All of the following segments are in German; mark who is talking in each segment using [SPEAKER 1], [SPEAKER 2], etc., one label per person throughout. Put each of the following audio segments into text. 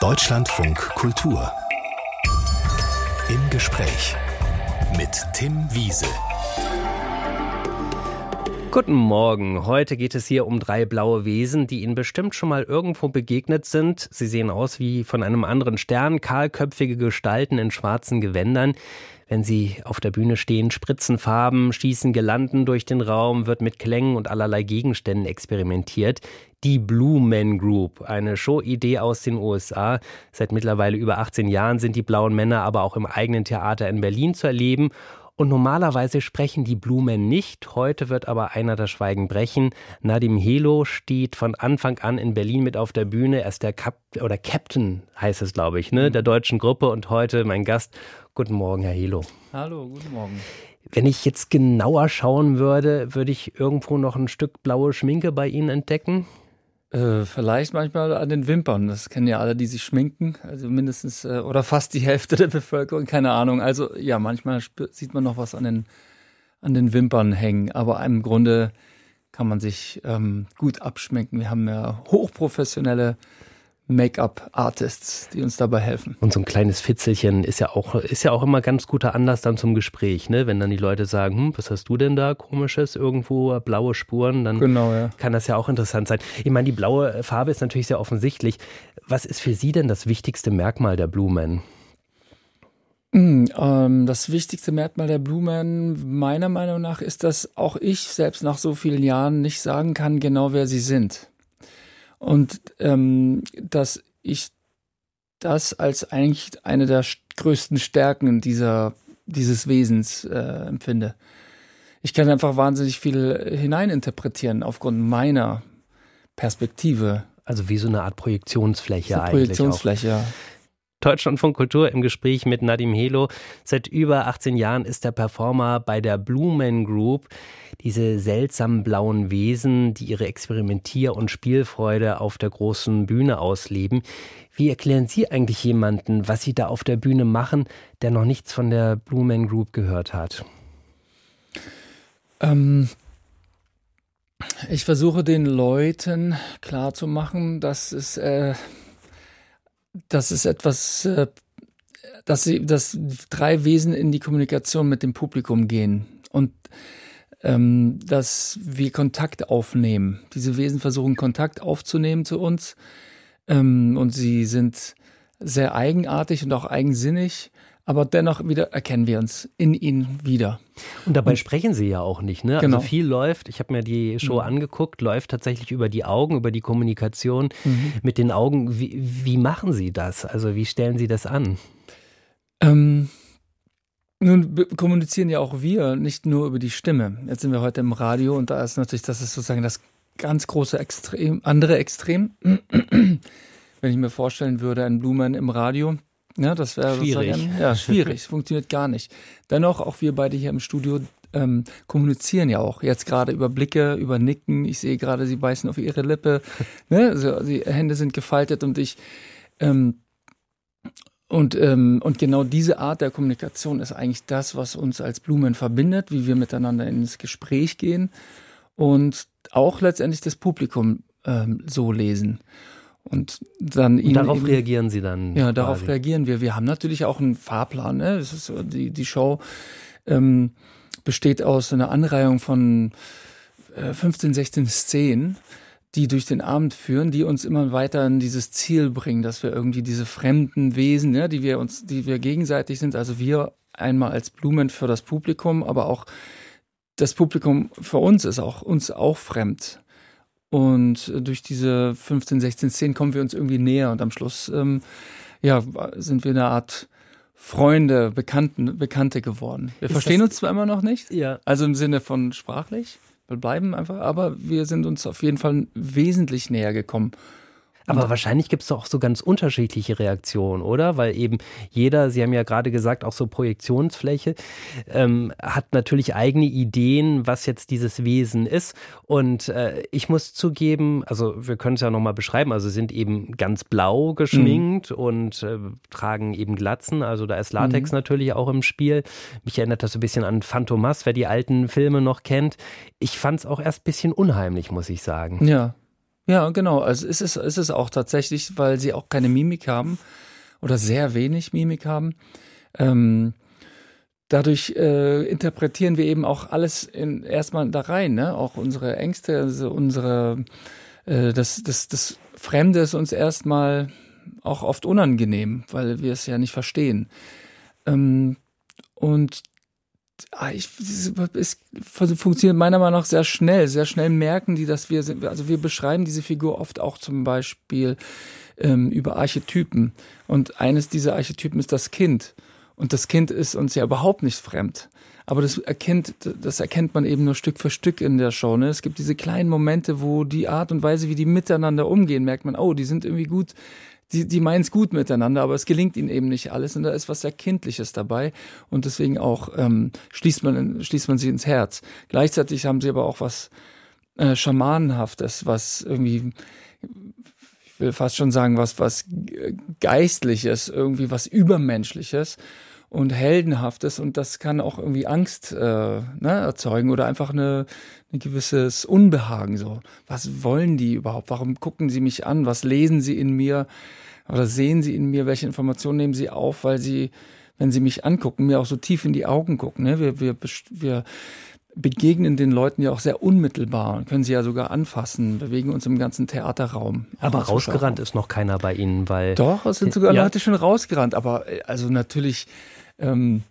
[SPEAKER 1] Deutschlandfunk Kultur. Im Gespräch mit Tim Wiese.
[SPEAKER 2] Guten Morgen. Heute geht es hier um drei blaue Wesen, die Ihnen bestimmt schon mal irgendwo begegnet sind. Sie sehen aus wie von einem anderen Stern, kahlköpfige Gestalten in schwarzen Gewändern. Wenn sie auf der Bühne stehen, spritzen Farben, schießen Gelanden durch den Raum, wird mit Klängen und allerlei Gegenständen experimentiert. Die Blue Men Group, eine Showidee aus den USA. Seit mittlerweile über 18 Jahren sind die blauen Männer aber auch im eigenen Theater in Berlin zu erleben. Und normalerweise sprechen die Blumen nicht. Heute wird aber einer das Schweigen brechen. Nadim Helo steht von Anfang an in Berlin mit auf der Bühne. Er ist der Kap oder Captain, heißt es, glaube ich, ne, der deutschen Gruppe. Und heute mein Gast Guten Morgen, Herr Helo.
[SPEAKER 3] Hallo, guten Morgen.
[SPEAKER 2] Wenn ich jetzt genauer schauen würde, würde ich irgendwo noch ein Stück blaue Schminke bei Ihnen entdecken?
[SPEAKER 3] Äh, vielleicht manchmal an den Wimpern. Das kennen ja alle, die sich schminken. Also mindestens äh, oder fast die Hälfte der Bevölkerung, keine Ahnung. Also ja, manchmal sieht man noch was an den, an den Wimpern hängen. Aber im Grunde kann man sich ähm, gut abschminken. Wir haben ja hochprofessionelle Make-up-Artists, die uns dabei helfen.
[SPEAKER 2] Und so ein kleines Fitzelchen ist ja auch, ist ja auch immer ganz guter Anlass dann zum Gespräch, ne? Wenn dann die Leute sagen, hm, was hast du denn da komisches irgendwo, blaue Spuren, dann genau, ja. kann das ja auch interessant sein. Ich meine, die blaue Farbe ist natürlich sehr offensichtlich. Was ist für Sie denn das wichtigste Merkmal der Blumen?
[SPEAKER 3] Hm, ähm, das wichtigste Merkmal der Blumen meiner Meinung nach ist, dass auch ich selbst nach so vielen Jahren nicht sagen kann, genau wer sie sind. Und ähm, dass ich das als eigentlich eine der größten Stärken dieser, dieses Wesens äh, empfinde. Ich kann einfach wahnsinnig viel hineininterpretieren aufgrund meiner Perspektive.
[SPEAKER 2] Also wie so eine Art Projektionsfläche
[SPEAKER 3] so
[SPEAKER 2] eigentlich.
[SPEAKER 3] Projektionsfläche,
[SPEAKER 2] ja. Deutschlandfunk Kultur im Gespräch mit Nadim Helo. Seit über 18 Jahren ist der Performer bei der Blumen Group. Diese seltsamen blauen Wesen, die ihre Experimentier- und Spielfreude auf der großen Bühne ausleben. Wie erklären Sie eigentlich jemanden, was Sie da auf der Bühne machen, der noch nichts von der Blumen Group gehört hat?
[SPEAKER 3] Ähm, ich versuche den Leuten klarzumachen, dass es äh, das ist etwas, äh, dass sie, dass drei Wesen in die Kommunikation mit dem Publikum gehen und ähm, dass wir Kontakt aufnehmen. Diese Wesen versuchen Kontakt aufzunehmen zu uns ähm, und sie sind sehr eigenartig und auch eigensinnig aber dennoch wieder erkennen wir uns in ihnen wieder.
[SPEAKER 2] Und dabei und, sprechen sie ja auch nicht, ne? Also genau. Also viel läuft, ich habe mir die Show mhm. angeguckt, läuft tatsächlich über die Augen, über die Kommunikation mhm. mit den Augen. Wie, wie, machen Sie das? Also wie stellen Sie das an?
[SPEAKER 3] Ähm, nun kommunizieren ja auch wir nicht nur über die Stimme. Jetzt sind wir heute im Radio und da ist natürlich, das ist sozusagen das ganz große Extrem, andere Extrem. Wenn ich mir vorstellen würde, ein Blumen im Radio, ja, das wäre
[SPEAKER 2] schwierig.
[SPEAKER 3] Ja, schwierig. funktioniert gar nicht. Dennoch, auch wir beide hier im Studio ähm, kommunizieren ja auch. Jetzt gerade über Blicke, über Nicken. Ich sehe gerade, sie beißen auf ihre Lippe. Ne? Also, die Hände sind gefaltet und ich. Ähm, und, ähm, und genau diese Art der Kommunikation ist eigentlich das, was uns als Blumen verbindet, wie wir miteinander ins Gespräch gehen und auch letztendlich das Publikum ähm, so lesen. Und dann
[SPEAKER 2] und darauf eben, reagieren Sie dann?
[SPEAKER 3] Ja, darauf quasi. reagieren wir. Wir haben natürlich auch einen Fahrplan. Ne? Das ist, die, die Show ähm, besteht aus einer Anreihung von äh, 15, 16 Szenen, die durch den Abend führen, die uns immer weiter in dieses Ziel bringen, dass wir irgendwie diese fremden Wesen, ja, die wir uns, die wir gegenseitig sind, also wir einmal als Blumen für das Publikum, aber auch das Publikum für uns ist auch uns auch fremd. Und durch diese 15, 16 Szenen kommen wir uns irgendwie näher und am Schluss ähm, ja, sind wir eine Art Freunde, Bekannten, Bekannte geworden. Wir Ist verstehen uns zwar immer noch nicht, ja. also im Sinne von sprachlich, wir bleiben einfach, aber wir sind uns auf jeden Fall wesentlich näher gekommen.
[SPEAKER 2] Aber wahrscheinlich gibt es doch auch so ganz unterschiedliche Reaktionen, oder? Weil eben jeder, Sie haben ja gerade gesagt, auch so Projektionsfläche, ähm, hat natürlich eigene Ideen, was jetzt dieses Wesen ist. Und äh, ich muss zugeben, also wir können es ja nochmal beschreiben, also sind eben ganz blau geschminkt mhm. und äh, tragen eben Glatzen. Also da ist Latex mhm. natürlich auch im Spiel. Mich erinnert das so ein bisschen an Phantomas, wer die alten Filme noch kennt. Ich fand es auch erst ein bisschen unheimlich, muss ich sagen.
[SPEAKER 3] Ja, Ja, genau. Also ist es, ist es auch tatsächlich, weil sie auch keine Mimik haben oder sehr wenig Mimik haben. Ähm, dadurch äh, interpretieren wir eben auch alles in, erstmal da rein, ne? Auch unsere Ängste, also unsere äh, das, das, das Fremde ist uns erstmal auch oft unangenehm, weil wir es ja nicht verstehen. Ähm, und ich, es funktioniert meiner Meinung nach sehr schnell. Sehr schnell merken die, dass wir. Also wir beschreiben diese Figur oft auch zum Beispiel ähm, über Archetypen. Und eines dieser Archetypen ist das Kind. Und das Kind ist uns ja überhaupt nicht fremd. Aber das erkennt, das erkennt man eben nur Stück für Stück in der Show. Ne? Es gibt diese kleinen Momente, wo die Art und Weise, wie die miteinander umgehen, merkt man, oh, die sind irgendwie gut, die, die meinen es gut miteinander, aber es gelingt ihnen eben nicht alles. Und da ist was sehr Kindliches dabei. Und deswegen auch ähm, schließt, man, schließt man sie ins Herz. Gleichzeitig haben sie aber auch was äh, Schamanenhaftes, was irgendwie ich will fast schon sagen, was, was Geistliches, irgendwie was Übermenschliches und Heldenhaftes und das kann auch irgendwie Angst äh, ne, erzeugen oder einfach eine, ein gewisses Unbehagen. So, was wollen die überhaupt? Warum gucken sie mich an? Was lesen sie in mir oder sehen sie in mir? Welche Informationen nehmen sie auf? Weil sie, wenn sie mich angucken, mir auch so tief in die Augen gucken. Ne? Wir, wir, wir begegnen den Leuten ja auch sehr unmittelbar und können sie ja sogar anfassen, bewegen uns im ganzen Theaterraum.
[SPEAKER 2] Aber rausgerannt ist noch keiner bei Ihnen, weil.
[SPEAKER 3] Doch, es sind sogar ja. Leute schon rausgerannt, aber äh, also natürlich ähm,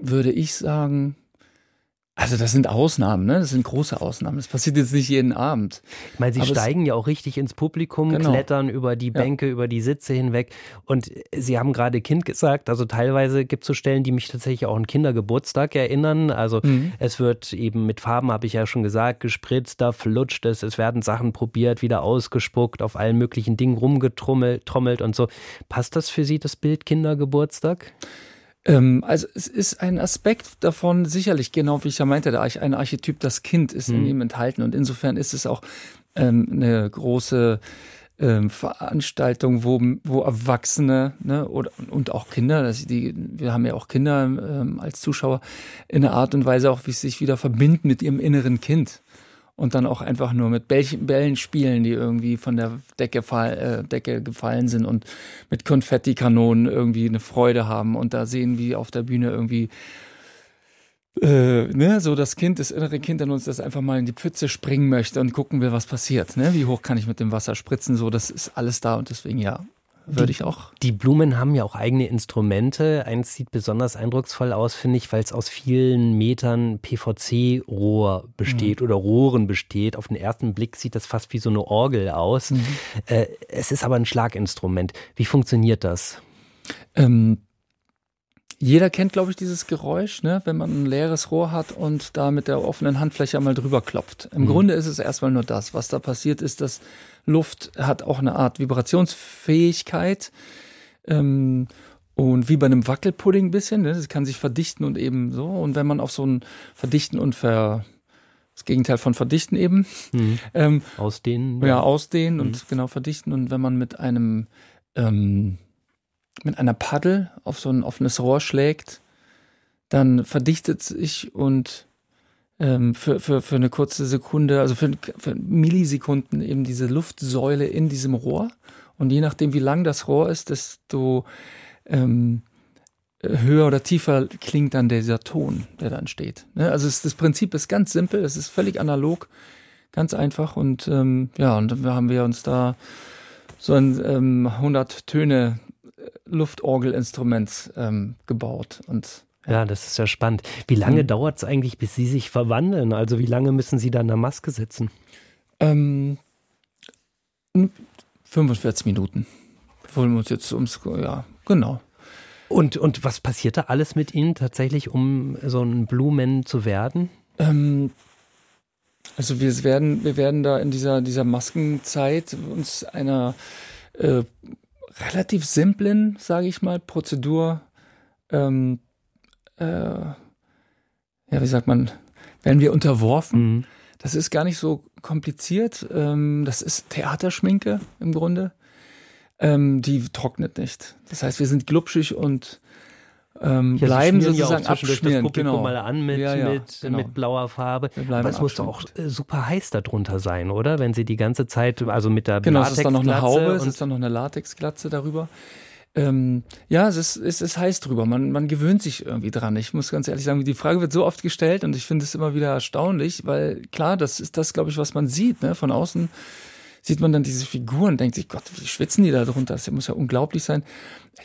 [SPEAKER 3] würde ich sagen, also das sind Ausnahmen, ne? Das sind große Ausnahmen. Das passiert jetzt nicht jeden Abend.
[SPEAKER 2] Ich meine, sie Aber steigen ja auch richtig ins Publikum, genau. klettern über die Bänke, ja. über die Sitze hinweg. Und Sie haben gerade Kind gesagt, also teilweise gibt es so Stellen, die mich tatsächlich auch an Kindergeburtstag erinnern. Also mhm. es wird eben mit Farben, habe ich ja schon gesagt, gespritzt, da flutscht es, es werden Sachen probiert, wieder ausgespuckt, auf allen möglichen Dingen rumgetrommelt und so. Passt das für Sie, das Bild Kindergeburtstag?
[SPEAKER 3] Ähm, also es ist ein Aspekt davon, sicherlich, genau wie ich ja meinte, der, ein Archetyp, das Kind ist mhm. in ihm enthalten. Und insofern ist es auch ähm, eine große ähm, Veranstaltung, wo, wo Erwachsene ne, oder, und auch Kinder, das, die, wir haben ja auch Kinder ähm, als Zuschauer, in einer Art und Weise auch, wie sie sich wieder verbinden mit ihrem inneren Kind und dann auch einfach nur mit Bällen spielen, die irgendwie von der Decke, fall, äh, Decke gefallen sind und mit Konfettikanonen irgendwie eine Freude haben und da sehen, wie auf der Bühne irgendwie äh, ne, so das Kind, das innere Kind an uns, das einfach mal in die Pfütze springen möchte und gucken will, was passiert. Ne? Wie hoch kann ich mit dem Wasser spritzen? So, das ist alles da und deswegen ja, würde ich auch.
[SPEAKER 2] Die Blumen haben ja auch eigene Instrumente. Eins sieht besonders eindrucksvoll aus, finde ich, weil es aus vielen Metern PVC-Rohr besteht mhm. oder Rohren besteht. Auf den ersten Blick sieht das fast wie so eine Orgel aus. Mhm. Äh, es ist aber ein Schlaginstrument. Wie funktioniert das?
[SPEAKER 3] Ähm, jeder kennt, glaube ich, dieses Geräusch, ne? wenn man ein leeres Rohr hat und da mit der offenen Handfläche einmal drüber klopft. Im mhm. Grunde ist es erstmal nur das. Was da passiert, ist, dass Luft hat auch eine Art Vibrationsfähigkeit. Ähm, und wie bei einem Wackelpudding ein bisschen, ne? das kann sich verdichten und eben so. Und wenn man auf so ein Verdichten und Ver, das Gegenteil von verdichten eben.
[SPEAKER 2] Mhm. Ähm, ausdehnen.
[SPEAKER 3] Ja, ausdehnen mhm. und genau verdichten. Und wenn man mit einem ähm, mit einer Paddel auf so ein offenes Rohr schlägt, dann verdichtet sich und ähm, für, für, für eine kurze Sekunde, also für, für Millisekunden eben diese Luftsäule in diesem Rohr. Und je nachdem, wie lang das Rohr ist, desto ähm, höher oder tiefer klingt dann dieser Ton, der dann steht. Ne? Also es, das Prinzip ist ganz simpel, es ist völlig analog, ganz einfach. Und ähm, ja, und dann haben wir uns da so ein ähm, 100 Töne Luftorgelinstrument ähm, gebaut. Und
[SPEAKER 2] ja, das ist ja spannend. Wie lange mhm. dauert es eigentlich, bis Sie sich verwandeln? Also wie lange müssen Sie da in der Maske sitzen?
[SPEAKER 3] Ähm, 45 Minuten. Wollen wir uns jetzt ums, ja, genau.
[SPEAKER 2] Und, und was passiert da alles mit Ihnen tatsächlich, um so ein Blumen zu werden?
[SPEAKER 3] Ähm, also wir werden, wir werden da in dieser, dieser Maskenzeit uns einer äh, relativ simplen, sage ich mal, Prozedur, ähm, äh, ja, wie sagt man, werden wir unterworfen. Mhm. Das ist gar nicht so kompliziert. Ähm, das ist Theaterschminke im Grunde. Ähm, die trocknet nicht. Das heißt, wir sind glubschig und ähm, ja, bleiben sozusagen
[SPEAKER 2] ja auch
[SPEAKER 3] abschmieren.
[SPEAKER 2] das Publikum genau. mal an mit,
[SPEAKER 3] ja, ja,
[SPEAKER 2] mit,
[SPEAKER 3] genau.
[SPEAKER 2] mit blauer Farbe. Aber es muss doch auch äh, super heiß darunter sein, oder? Wenn sie die ganze Zeit, also mit der
[SPEAKER 3] Genau, es ist dann noch eine Haube, es ist dann noch eine Latexglatze darüber. Ähm, ja, es ist, es ist heiß drüber. Man, man gewöhnt sich irgendwie dran. Ich muss ganz ehrlich sagen, die Frage wird so oft gestellt und ich finde es immer wieder erstaunlich, weil klar, das ist das, glaube ich, was man sieht. Ne? Von außen sieht man dann diese Figuren denkt sich, Gott, wie schwitzen die da drunter? Das muss ja unglaublich sein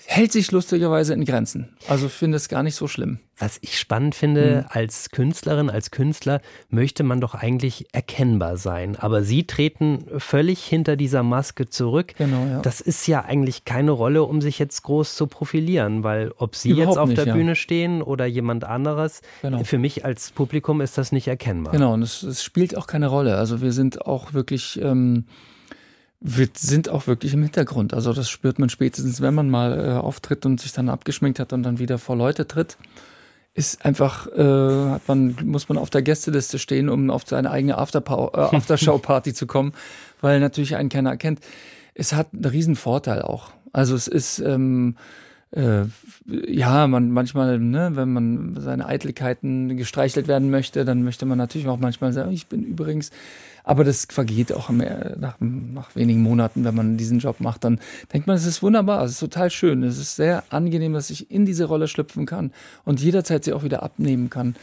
[SPEAKER 3] hält sich lustigerweise in Grenzen. Also finde es gar nicht so schlimm.
[SPEAKER 2] Was ich spannend finde, mhm. als Künstlerin, als Künstler möchte man doch eigentlich erkennbar sein. Aber Sie treten völlig hinter dieser Maske zurück.
[SPEAKER 3] Genau, ja.
[SPEAKER 2] Das ist ja eigentlich keine Rolle, um sich jetzt groß zu profilieren, weil ob Sie Überhaupt jetzt auf nicht, der Bühne stehen oder jemand anderes, genau. für mich als Publikum ist das nicht erkennbar.
[SPEAKER 3] Genau, und es, es spielt auch keine Rolle. Also wir sind auch wirklich. Ähm wir sind auch wirklich im Hintergrund. Also das spürt man spätestens, wenn man mal äh, auftritt und sich dann abgeschminkt hat und dann wieder vor Leute tritt. Ist einfach, äh, hat man, muss man auf der Gästeliste stehen, um auf seine eigene äh, Aftershow-Party zu kommen, weil natürlich einen keiner erkennt. Es hat einen riesen Vorteil auch. Also es ist, ähm, äh, ja, man manchmal, ne, wenn man seine Eitelkeiten gestreichelt werden möchte, dann möchte man natürlich auch manchmal sagen, ich bin übrigens aber das vergeht auch mehr nach, nach wenigen Monaten, wenn man diesen Job macht. Dann denkt man, es ist wunderbar, es ist total schön. Es ist sehr angenehm, dass ich in diese Rolle schlüpfen kann und jederzeit sie auch wieder abnehmen kann.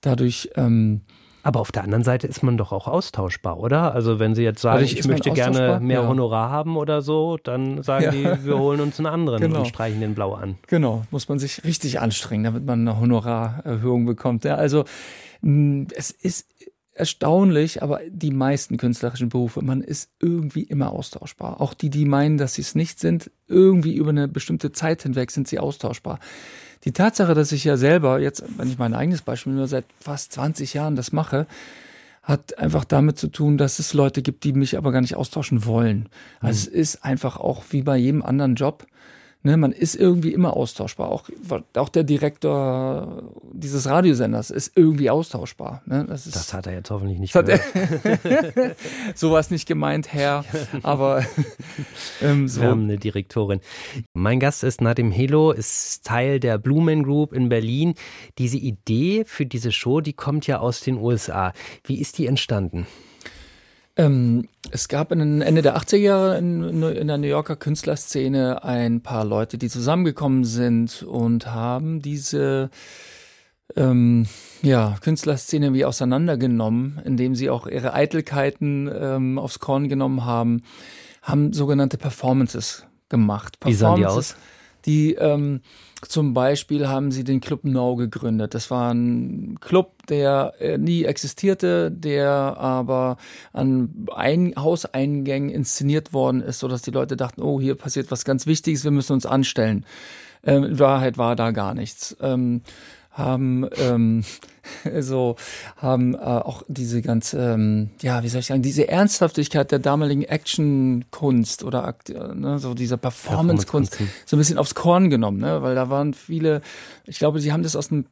[SPEAKER 3] Dadurch. Ähm,
[SPEAKER 2] aber auf der anderen Seite ist man doch auch austauschbar, oder? Also wenn Sie jetzt sagen, ich, ich möchte gerne mehr ja. Honorar haben oder so, dann sagen ja. die, wir holen uns einen anderen genau. und streichen den blau an.
[SPEAKER 3] Genau, muss man sich richtig anstrengen, damit man eine Honorarerhöhung bekommt. Ja, also es ist erstaunlich, aber die meisten künstlerischen Berufe, man ist irgendwie immer austauschbar. Auch die, die meinen, dass sie es nicht sind, irgendwie über eine bestimmte Zeit hinweg sind sie austauschbar. Die Tatsache, dass ich ja selber jetzt, wenn ich mein eigenes Beispiel nur seit fast 20 Jahren das mache, hat einfach damit zu tun, dass es Leute gibt, die mich aber gar nicht austauschen wollen. Also mhm. es ist einfach auch wie bei jedem anderen Job Ne, man ist irgendwie immer austauschbar. Auch, auch der Direktor dieses Radiosenders ist irgendwie austauschbar. Ne?
[SPEAKER 2] Das, ist, das, hat er jetzt hoffentlich nicht gehört.
[SPEAKER 3] Sowas nicht gemeint, Herr. Aber
[SPEAKER 2] ähm, so. Wir haben eine Direktorin. Mein Gast ist Nadim Helo, ist Teil der Blumen Group in Berlin. Diese Idee für diese Show, die kommt ja aus den USA. Wie ist die entstanden?
[SPEAKER 3] Ähm, es gab in Ende der 80er Jahre in, in, der New Yorker Künstlerszene ein paar Leute, die zusammengekommen sind und haben diese ähm, ja, Künstlerszene wie auseinandergenommen, indem sie auch ihre Eitelkeiten ähm, aufs Korn genommen haben, haben sogenannte Performances gemacht.
[SPEAKER 2] Performances, wie sahen die aus?
[SPEAKER 3] Die ähm, zum Beispiel haben sie den Club No gegründet. Das war ein Club, der äh, nie existierte, der aber an ein Hauseingängen inszeniert worden ist, sodass die Leute dachten, oh, hier passiert was ganz Wichtiges, wir müssen uns anstellen. Ähm, in Wahrheit war da gar nichts. Ähm, haben ähm, so haben äh, auch diese ganze ähm, ja wie soll ich sagen diese Ernsthaftigkeit der damaligen Actionkunst oder ne, so dieser Performancekunst Performance so ein bisschen aufs Korn genommen ne weil da waren viele ich glaube sie haben das aus einem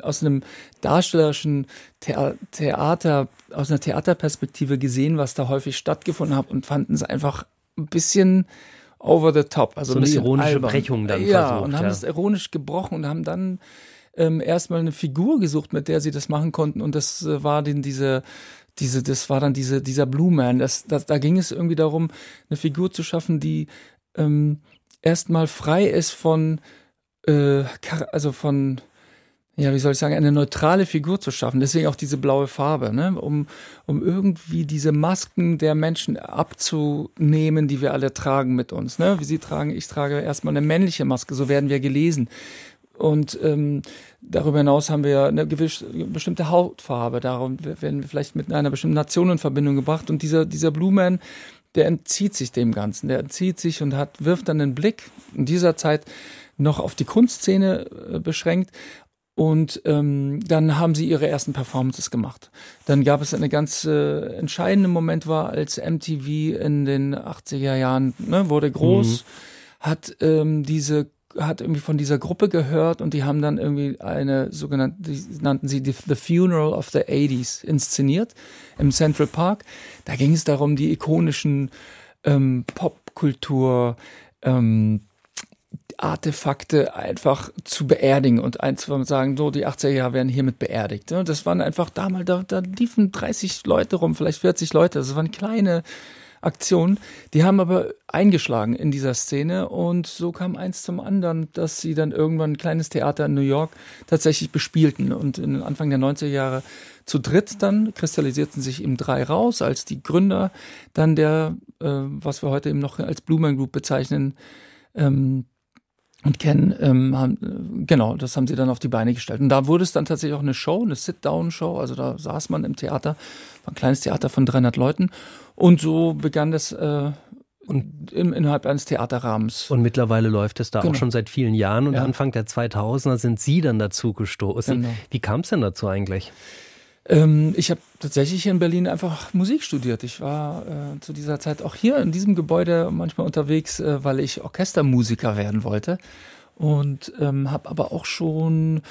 [SPEAKER 3] aus einem darstellerischen Theater aus einer Theaterperspektive gesehen was da häufig stattgefunden hat und fanden es einfach ein bisschen over the top also
[SPEAKER 2] so
[SPEAKER 3] ein
[SPEAKER 2] eine ironische
[SPEAKER 3] albern.
[SPEAKER 2] Brechung dann
[SPEAKER 3] ja
[SPEAKER 2] versucht,
[SPEAKER 3] und haben es ironisch gebrochen und haben dann ähm, erstmal eine Figur gesucht, mit der sie das machen konnten. Und das äh, war denn diese, diese, das war dann diese, dieser Blue Man. Das, das, da ging es irgendwie darum, eine Figur zu schaffen, die ähm, erstmal frei ist von, äh, also von, ja, wie soll ich sagen, eine neutrale Figur zu schaffen. Deswegen auch diese blaue Farbe, ne? um, um irgendwie diese Masken der Menschen abzunehmen, die wir alle tragen mit uns. Ne? Wie sie tragen, ich trage erstmal eine männliche Maske, so werden wir gelesen. Und ähm, darüber hinaus haben wir eine gewisse, bestimmte Hautfarbe. Darum werden wir vielleicht mit einer bestimmten Nation in Verbindung gebracht. Und dieser, dieser Blue Man, der entzieht sich dem Ganzen. Der entzieht sich und hat, wirft dann den Blick in dieser Zeit noch auf die Kunstszene äh, beschränkt. Und ähm, dann haben sie ihre ersten Performances gemacht. Dann gab es eine ganz äh, entscheidende Moment war, als MTV in den 80er Jahren ne, wurde groß, mhm. hat ähm, diese hat irgendwie von dieser Gruppe gehört und die haben dann irgendwie eine sogenannte, die nannten sie The Funeral of the 80s inszeniert im Central Park. Da ging es darum, die ikonischen ähm, Popkultur, ähm, Artefakte einfach zu beerdigen und zu sagen, so die 80er Jahre werden hiermit beerdigt. Das waren einfach damals, da, da liefen 30 Leute rum, vielleicht 40 Leute. Das waren kleine Aktionen. Die haben aber eingeschlagen in dieser Szene und so kam eins zum anderen, dass sie dann irgendwann ein kleines Theater in New York tatsächlich bespielten und in Anfang der 90er Jahre zu dritt dann kristallisierten sich eben drei raus als die Gründer, dann der, äh, was wir heute eben noch als Blumen Group bezeichnen, ähm, und kennen, ähm, haben, äh, genau, das haben sie dann auf die Beine gestellt. Und da wurde es dann tatsächlich auch eine Show, eine Sit-Down-Show. Also da saß man im Theater, war ein kleines Theater von 300 Leuten. Und so begann das äh, und im, innerhalb eines Theaterrahmens.
[SPEAKER 2] Und mittlerweile läuft es da genau. auch schon seit vielen Jahren. Und ja. Anfang der 2000er sind Sie dann dazu gestoßen. Genau. Wie kam es denn dazu eigentlich?
[SPEAKER 3] Ähm, ich habe tatsächlich hier in Berlin einfach Musik studiert. Ich war äh, zu dieser Zeit auch hier in diesem Gebäude manchmal unterwegs, äh, weil ich Orchestermusiker werden wollte. Und ähm, habe aber auch schon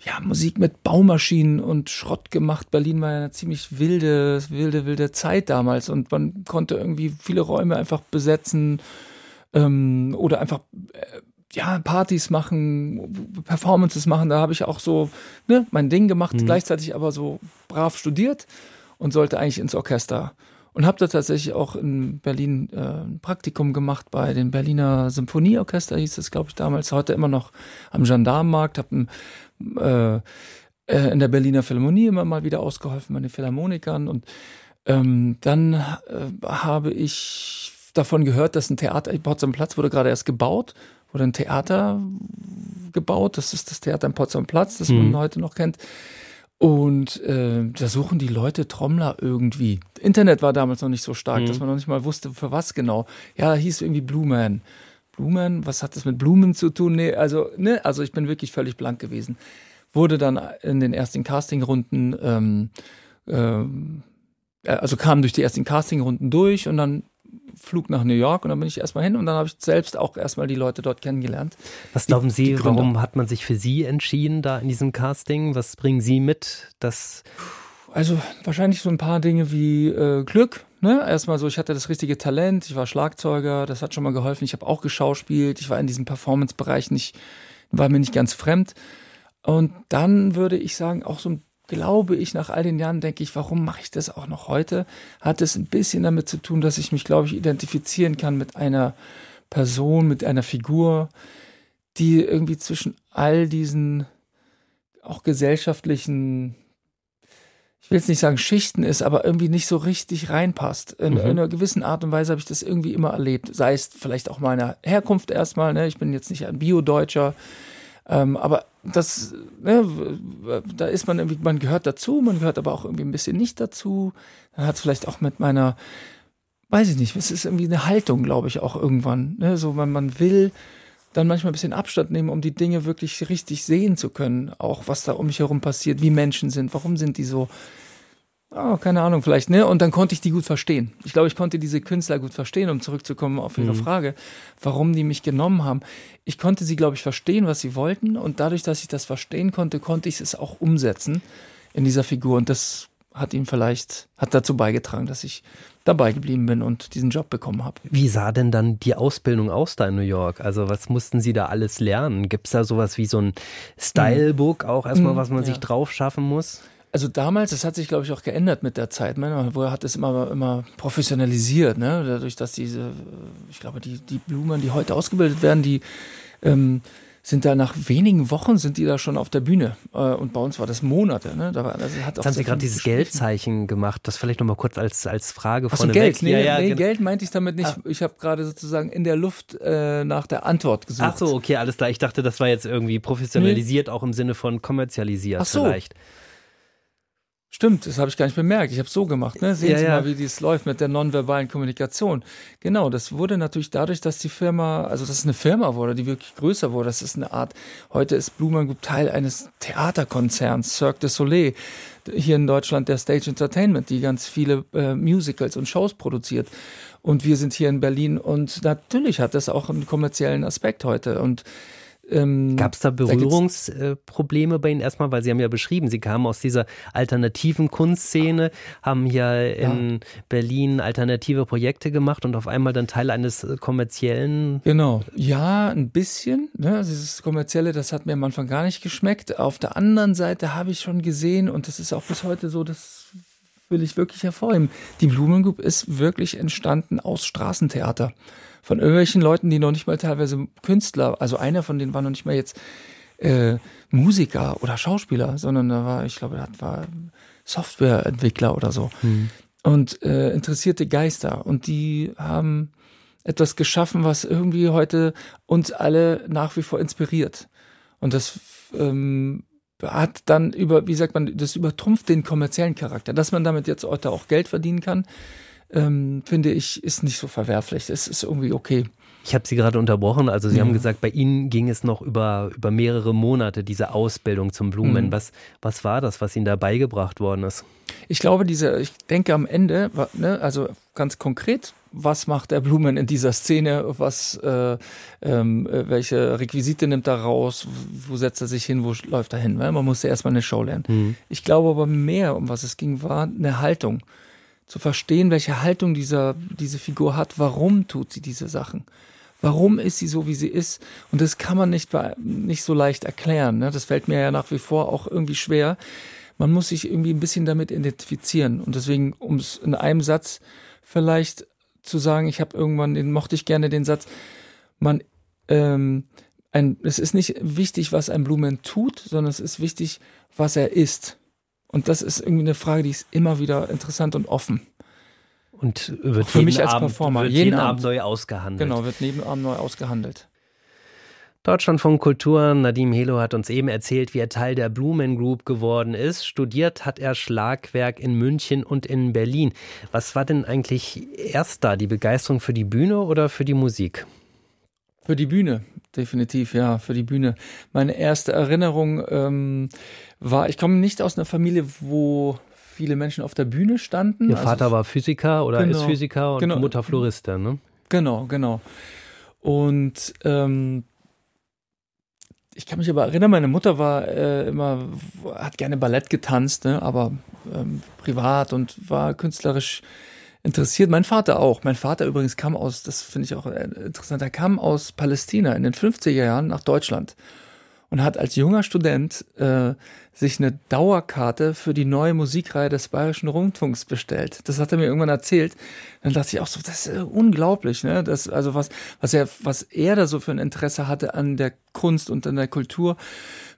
[SPEAKER 3] ja, Musik mit Baumaschinen und Schrott gemacht. Berlin war ja eine ziemlich wilde, wilde, wilde Zeit damals und man konnte irgendwie viele Räume einfach besetzen ähm, oder einfach äh, ja, Partys machen, Performances machen. Da habe ich auch so ne, mein Ding gemacht, mhm. gleichzeitig aber so brav studiert und sollte eigentlich ins Orchester. Und habe da tatsächlich auch in Berlin äh, ein Praktikum gemacht bei den Berliner Symphonieorchester, hieß es, glaube ich, damals, heute immer noch am Gendarmenmarkt, habe äh, äh, in der Berliner Philharmonie immer mal wieder ausgeholfen bei den Philharmonikern. Und ähm, dann äh, habe ich davon gehört, dass ein Theater, Potsdam Platz wurde gerade erst gebaut wurde ein Theater gebaut. Das ist das Theater am Potsdam Platz, das mhm. man heute noch kennt. Und äh, da suchen die Leute Trommler irgendwie. Internet war damals noch nicht so stark, mhm. dass man noch nicht mal wusste, für was genau. Ja, hieß irgendwie Blue Man. Blue Man, was hat das mit Blumen zu tun? Nee, also, ne, also ich bin wirklich völlig blank gewesen. Wurde dann in den ersten Castingrunden, ähm, äh, also kam durch die ersten Castingrunden durch und dann Flug nach New York und dann bin ich erstmal hin und dann habe ich selbst auch erstmal die Leute dort kennengelernt.
[SPEAKER 2] Was glauben Sie, die warum hat man sich für Sie entschieden da in diesem Casting? Was bringen Sie mit? Das
[SPEAKER 3] also wahrscheinlich so ein paar Dinge wie äh, Glück. Ne? Erstmal so, ich hatte das richtige Talent, ich war Schlagzeuger, das hat schon mal geholfen. Ich habe auch geschauspielt, ich war in diesem Performance-Bereich nicht, war mir nicht ganz fremd. Und dann würde ich sagen, auch so ein glaube ich, nach all den Jahren denke ich, warum mache ich das auch noch heute? Hat es ein bisschen damit zu tun, dass ich mich, glaube ich, identifizieren kann mit einer Person, mit einer Figur, die irgendwie zwischen all diesen auch gesellschaftlichen, ich will jetzt nicht sagen Schichten ist, aber irgendwie nicht so richtig reinpasst. In, mhm. in einer gewissen Art und Weise habe ich das irgendwie immer erlebt. Sei es vielleicht auch meiner Herkunft erstmal, ne? ich bin jetzt nicht ein Bio-Deutscher, ähm, aber das, ne, da ist man irgendwie, man gehört dazu, man gehört aber auch irgendwie ein bisschen nicht dazu. Dann hat es vielleicht auch mit meiner, weiß ich nicht, es ist irgendwie eine Haltung, glaube ich, auch irgendwann. Ne? So, man, man will dann manchmal ein bisschen Abstand nehmen, um die Dinge wirklich richtig sehen zu können. Auch was da um mich herum passiert, wie Menschen sind, warum sind die so oh, keine Ahnung, vielleicht, ne? Und dann konnte ich die gut verstehen. Ich glaube, ich konnte diese Künstler gut verstehen, um zurückzukommen auf Ihre mhm. Frage, warum die mich genommen haben. Ich konnte sie, glaube ich, verstehen, was sie wollten. Und dadurch, dass ich das verstehen konnte, konnte ich es auch umsetzen in dieser Figur. Und das hat ihm vielleicht, hat dazu beigetragen, dass ich dabei geblieben bin und diesen Job bekommen habe.
[SPEAKER 2] Wie sah denn dann die Ausbildung aus da in New York? Also was mussten Sie da alles lernen? Gibt es da sowas wie so ein Stylebook auch erstmal, mhm. was man ja. sich drauf schaffen muss?
[SPEAKER 3] Also damals, das hat sich, glaube ich, auch geändert mit der Zeit. Man hat es immer, immer professionalisiert, ne? Dadurch, dass diese, ich glaube, die, die Blumen, die heute ausgebildet werden, die ähm, sind da nach wenigen Wochen sind die da schon auf der Bühne. Äh, und bei uns war das Monate. Ne? Da war,
[SPEAKER 2] also hat Jetzt haben Sie gerade dieses Geldzeichen gemacht. Das vielleicht nochmal kurz als, als Frage
[SPEAKER 3] von Geld. Nee, ja, ja, nee, Geld meinte ich damit nicht. Ah. Ich habe gerade sozusagen in der Luft äh, nach der Antwort gesucht.
[SPEAKER 2] Ach so, okay, alles klar. Ich dachte, das war jetzt irgendwie professionalisiert, nee. auch im Sinne von kommerzialisiert Ach so. vielleicht.
[SPEAKER 3] Stimmt, das habe ich gar nicht bemerkt. Ich habe so gemacht. Ne? Sehen ja, Sie ja. mal, wie dies läuft mit der nonverbalen Kommunikation. Genau, das wurde natürlich dadurch, dass die Firma, also dass es eine Firma wurde, die wirklich größer wurde. Das ist eine Art, heute ist Blumen Group Teil eines Theaterkonzerns, Cirque du Soleil, hier in Deutschland der Stage Entertainment, die ganz viele äh, Musicals und Shows produziert. Und wir sind hier in Berlin und natürlich hat das auch einen kommerziellen Aspekt heute. Und ähm,
[SPEAKER 2] Gab es da Berührungsprobleme bei Ihnen erstmal? Weil Sie haben ja beschrieben, Sie kamen aus dieser alternativen Kunstszene, haben hier in ja. Berlin alternative Projekte gemacht und auf einmal dann Teil eines äh, kommerziellen.
[SPEAKER 3] Genau, ja, ein bisschen. Ne? Also dieses Kommerzielle, das hat mir am Anfang gar nicht geschmeckt. Auf der anderen Seite habe ich schon gesehen, und das ist auch bis heute so, das will ich wirklich hervorheben. Die Blumen Group ist wirklich entstanden aus Straßentheater von irgendwelchen Leuten, die noch nicht mal teilweise Künstler, also einer von denen war noch nicht mal jetzt äh, Musiker oder Schauspieler, sondern da war, ich glaube, er war Softwareentwickler oder so. Mhm. Und äh, interessierte Geister. Und die haben etwas geschaffen, was irgendwie heute uns alle nach wie vor inspiriert. Und das ähm, hat dann über, wie sagt man, das übertrumpft den kommerziellen Charakter. Dass man damit jetzt heute auch Geld verdienen kann, ähm, finde ich, ist nicht so verwerflich. Es ist irgendwie okay.
[SPEAKER 2] Ich habe Sie gerade unterbrochen. Also Sie ja. haben gesagt, bei Ihnen ging es noch über, über mehrere Monate, diese Ausbildung zum Blumen. Mhm. Was, was war das, was Ihnen da beigebracht worden ist?
[SPEAKER 3] Ich glaube, diese, ich denke am Ende, ne, also ganz konkret, was macht der Blumen in dieser Szene? Was, äh, ähm, welche Requisite nimmt er raus? Wo setzt er sich hin? Wo läuft er hin? Man musste erstmal eine Show lernen. Mhm. Ich glaube aber mehr, um was es ging, war eine Haltung zu verstehen, welche Haltung dieser, diese Figur hat, warum tut sie diese Sachen. Warum ist sie so, wie sie ist? Und das kann man nicht, nicht so leicht erklären. Ne? Das fällt mir ja nach wie vor auch irgendwie schwer. Man muss sich irgendwie ein bisschen damit identifizieren. Und deswegen, um es in einem Satz vielleicht zu sagen, ich habe irgendwann, den mochte ich gerne den Satz, man, ähm, ein, es ist nicht wichtig, was ein Blumen tut, sondern es ist wichtig, was er ist. Und das ist irgendwie eine Frage, die ist immer wieder interessant und offen.
[SPEAKER 2] Und wird
[SPEAKER 3] für mich als Abend, Performer
[SPEAKER 2] wird jeden, jeden Abend, Abend neu ausgehandelt.
[SPEAKER 3] Genau, wird jeden Abend neu ausgehandelt.
[SPEAKER 2] Deutschland von Kultur. Nadim Helo hat uns eben erzählt, wie er Teil der Blumen Group geworden ist. Studiert hat er Schlagwerk in München und in Berlin. Was war denn eigentlich erst da? Die Begeisterung für die Bühne oder für die Musik?
[SPEAKER 3] Für die Bühne, definitiv, ja, für die Bühne. Meine erste Erinnerung ähm, war, ich komme nicht aus einer Familie, wo viele Menschen auf der Bühne standen.
[SPEAKER 2] Ihr Vater also, war Physiker oder genau, ist Physiker und genau, Mutter Floristin, ne?
[SPEAKER 3] Genau, genau. Und ähm, ich kann mich aber erinnern, meine Mutter war äh, immer, hat gerne Ballett getanzt, ne, aber ähm, privat und war künstlerisch interessiert. Mein Vater auch. Mein Vater übrigens kam aus, das finde ich auch äh, interessant, er kam aus Palästina in den 50er Jahren nach Deutschland und hat als junger Student äh, sich eine Dauerkarte für die neue Musikreihe des Bayerischen Rundfunks bestellt. Das hat er mir irgendwann erzählt. Dann dachte ich auch so, das ist äh, unglaublich, ne? Das, also was, was er, was er da so für ein Interesse hatte an der Kunst und an der Kultur,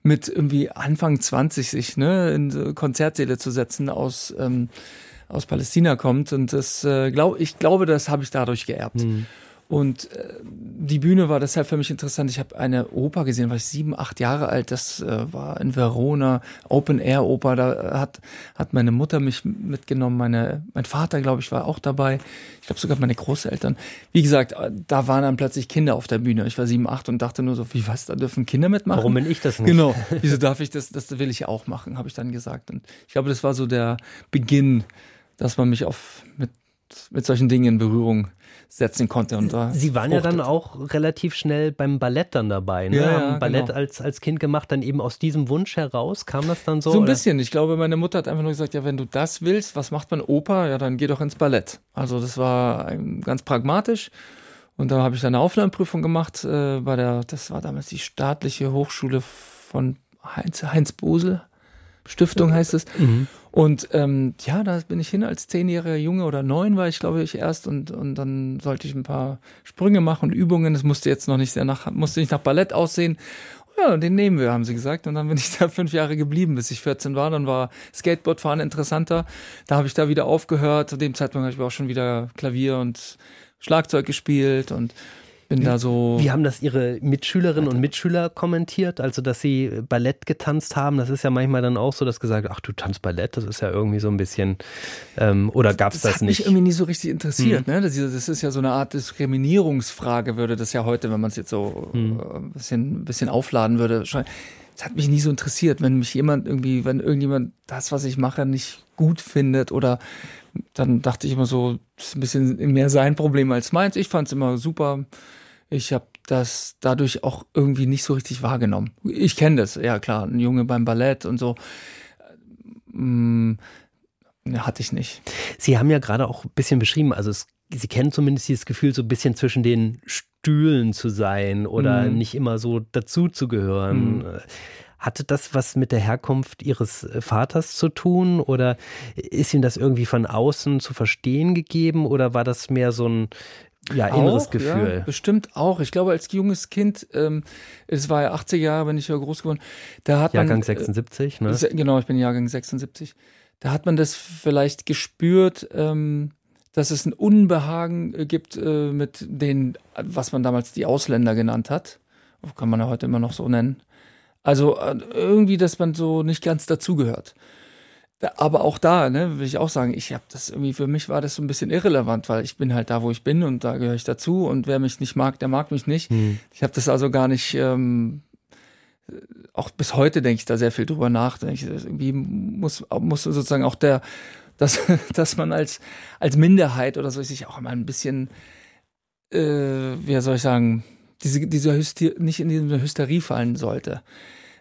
[SPEAKER 3] mit irgendwie Anfang 20 sich ne, in Konzertsäle zu setzen aus ähm, aus Palästina kommt. Und das äh, glaub, ich glaube, das habe ich dadurch geerbt. Mhm. Und äh, die Bühne war deshalb für mich interessant. Ich habe eine Oper gesehen, war ich sieben, acht Jahre alt. Das äh, war in Verona, Open Air Oper. Da hat hat meine Mutter mich mitgenommen. Meine mein Vater, glaube ich, war auch dabei. Ich glaube sogar meine Großeltern. Wie gesagt, äh, da waren dann plötzlich Kinder auf der Bühne. Ich war sieben, acht und dachte nur so, wie was? Da dürfen Kinder mitmachen?
[SPEAKER 2] Warum bin ich das nicht?
[SPEAKER 3] Genau. Wieso darf ich das? Das will ich auch machen, habe ich dann gesagt. Und ich glaube, das war so der Beginn dass man mich auf mit, mit solchen Dingen in Berührung setzen konnte. Und da
[SPEAKER 2] Sie waren fruchtet. ja dann auch relativ schnell beim Ballett dann dabei. Ne? Ja, ja, Haben Ballett genau. als, als Kind gemacht, dann eben aus diesem Wunsch heraus. Kam das dann so?
[SPEAKER 3] So ein oder? bisschen. Ich glaube, meine Mutter hat einfach nur gesagt, ja, wenn du das willst, was macht man Oper? Ja, dann geh doch ins Ballett. Also das war ganz pragmatisch. Und da habe ich dann eine Aufnahmeprüfung gemacht äh, bei der, das war damals die staatliche Hochschule von Heinz, Heinz Bosel. Stiftung heißt es. Mhm. Und ähm, ja, da bin ich hin als zehnjähriger Junge oder neun war ich, glaube ich, erst und, und dann sollte ich ein paar Sprünge machen und Übungen. Das musste jetzt noch nicht sehr nach, musste nicht nach Ballett aussehen. Ja, den nehmen wir, haben sie gesagt. Und dann bin ich da fünf Jahre geblieben, bis ich 14 war. Dann war Skateboardfahren interessanter. Da habe ich da wieder aufgehört. Zu dem Zeitpunkt habe ich auch schon wieder Klavier und Schlagzeug gespielt und bin da so.
[SPEAKER 2] Wie haben das Ihre Mitschülerinnen und Mitschüler kommentiert? Also, dass Sie Ballett getanzt haben, das ist ja manchmal dann auch so, dass gesagt, ach, du tanzt Ballett, das ist ja irgendwie so ein bisschen. Ähm, oder gab es das, das, nicht?
[SPEAKER 3] Das hat mich irgendwie nie so richtig interessiert. Hm. Ne? Das, das, ist ja so eine Art Diskriminierungsfrage, würde das ja heute, wenn man es jetzt so hm. Äh, ein, bisschen, ein bisschen aufladen würde. Das hat mich nie so interessiert, wenn mich jemand irgendwie, wenn irgendjemand das, was ich mache, nicht gut findet oder dann dachte ich immer so, das ist ein bisschen mehr sein Problem als meins. Ich fand es immer super Ich habe das dadurch auch irgendwie nicht so richtig wahrgenommen. Ich kenne das, ja klar, ein Junge beim Ballett und so. Hm, hatte ich nicht.
[SPEAKER 2] Sie haben ja gerade auch ein bisschen beschrieben, also es, Sie kennen zumindest dieses Gefühl, so ein bisschen zwischen den Stühlen zu sein oder mhm. nicht immer so dazu zu gehören. Mhm. Hatte das was mit der Herkunft Ihres Vaters zu tun oder ist Ihnen das irgendwie von außen zu verstehen gegeben oder war das mehr so ein ja, inneres
[SPEAKER 3] auch,
[SPEAKER 2] Gefühl.
[SPEAKER 3] Ja, bestimmt auch. Ich glaube, als junges Kind, ähm, es war ja 80 Jahre, wenn ich ja groß geworden, da hat
[SPEAKER 2] Jahrgang
[SPEAKER 3] man.
[SPEAKER 2] 76, ne?
[SPEAKER 3] Genau, ich bin Jahrgang 76. Da hat man das vielleicht gespürt, ähm, dass es ein Unbehagen äh, gibt äh, mit den, was man damals die Ausländer genannt hat. Kann man ja heute immer noch so nennen. Also äh, irgendwie, dass man so nicht ganz dazugehört. Aber auch da, ne, will ich auch sagen, ich habe das irgendwie, für mich war das so ein bisschen irrelevant, weil ich bin halt da, wo ich bin und da gehöre ich dazu und wer mich nicht mag, der mag mich nicht. Hm. Ich habe das also gar nicht, ähm, auch bis heute denke ich da sehr viel drüber nach. Ich, irgendwie muss, muss sozusagen auch der, dass, dass man als, als Minderheit oder so sich auch immer ein bisschen, äh, wie soll ich sagen, diese, diese Hyster nicht in diese Hysterie fallen sollte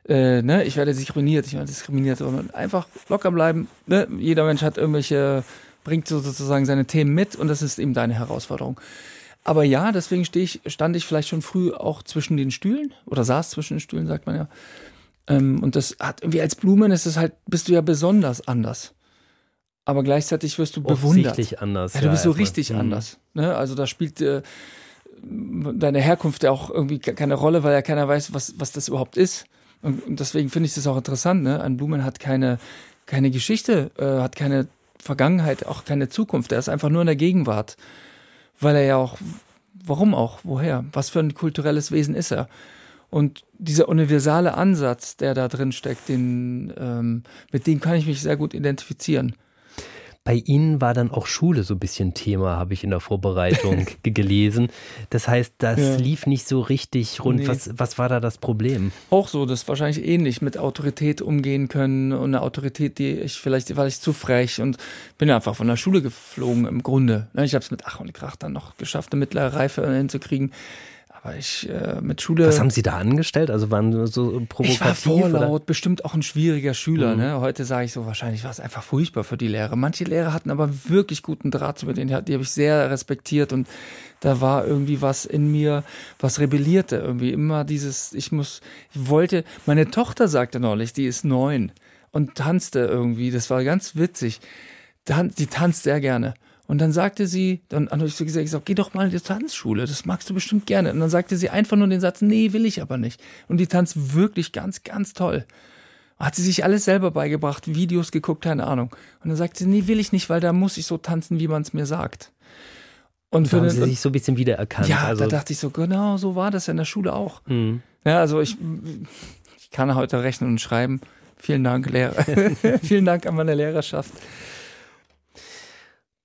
[SPEAKER 3] äh, ne, ich werde sich ruiniert, ich werde diskriminiert, sondern einfach locker bleiben. Ne? Jeder Mensch hat irgendwelche, bringt so sozusagen seine Themen mit und das ist eben deine Herausforderung. Aber ja, deswegen ich, stand ich vielleicht schon früh auch zwischen den Stühlen oder saß zwischen den Stühlen, sagt man ja. Ähm, und das hat irgendwie als Blumen ist es halt, bist du ja besonders anders. Aber gleichzeitig wirst du bewundert.
[SPEAKER 2] anders.
[SPEAKER 3] Ja, du bist so richtig mhm. anders. Ne? Also da spielt äh, deine Herkunft ja auch irgendwie keine Rolle, weil ja keiner weiß, was, was das überhaupt ist. Und, deswegen finde ich das auch interessant. Ne? Ein Blumen hat keine, keine Geschichte, äh, hat keine Vergangenheit, auch keine Zukunft. Er ist einfach nur in der Gegenwart. Weil er ja auch, warum auch, woher? Was für ein kulturelles Wesen ist er? Und dieser universale Ansatz, der da drin steckt, den, ähm, mit dem kann ich mich sehr gut identifizieren.
[SPEAKER 2] Bei Ihnen war dann auch Schule so ein bisschen Thema, habe ich in der Vorbereitung gelesen. Das heißt, das ja. lief nicht so richtig rund. Nee. Was, was war da das Problem?
[SPEAKER 3] Auch so, das ist wahrscheinlich ähnlich mit Autorität umgehen können und eine Autorität, die ich vielleicht war ich zu frech und bin einfach von der Schule geflogen im Grunde. Ich habe es mit Ach und Krach dann noch geschafft, eine mittlere Reife hinzukriegen. Ich äh, mit Schule.
[SPEAKER 2] Was haben Sie da angestellt? Also waren so provokativ? Ich war
[SPEAKER 3] vorlaut, oder? bestimmt auch ein schwieriger Schüler. Mhm. Ne? Heute sage ich so, wahrscheinlich war es einfach furchtbar für die Lehrer. Manche Lehrer hatten aber wirklich guten Draht zu mir, den, die habe ich sehr respektiert und da war irgendwie was in mir, was rebellierte irgendwie. Immer dieses, ich muss, ich wollte, meine Tochter sagte neulich, die ist neun und tanzte irgendwie, das war ganz witzig. Die tanzt sehr gerne. Und dann sagte sie, dann habe ich so gesagt, ich sag, geh doch mal in die Tanzschule, das magst du bestimmt gerne. Und dann sagte sie einfach nur den Satz, nee, will ich aber nicht. Und die tanzt wirklich ganz, ganz toll. Hat sie sich alles selber beigebracht, Videos geguckt, keine Ahnung. Und dann sagte sie, nee, will ich nicht, weil da muss ich so tanzen, wie man es mir sagt.
[SPEAKER 2] Und da haben sie sich so ein bisschen wiedererkannt.
[SPEAKER 3] Ja, also. da dachte ich so, genau so war das ja in der Schule auch. Mhm. Ja, also ich, ich kann heute rechnen und schreiben. Vielen Dank, Lehrer. Vielen Dank an meine Lehrerschaft.